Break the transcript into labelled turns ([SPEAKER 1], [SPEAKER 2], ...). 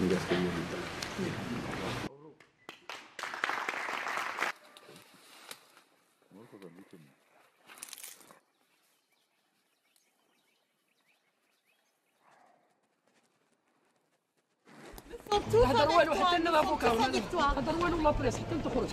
[SPEAKER 1] إنجاز كبير جدا
[SPEAKER 2] هذا روالو حتى لنا لافوكا هذا روالو لا بريس حتى تخرج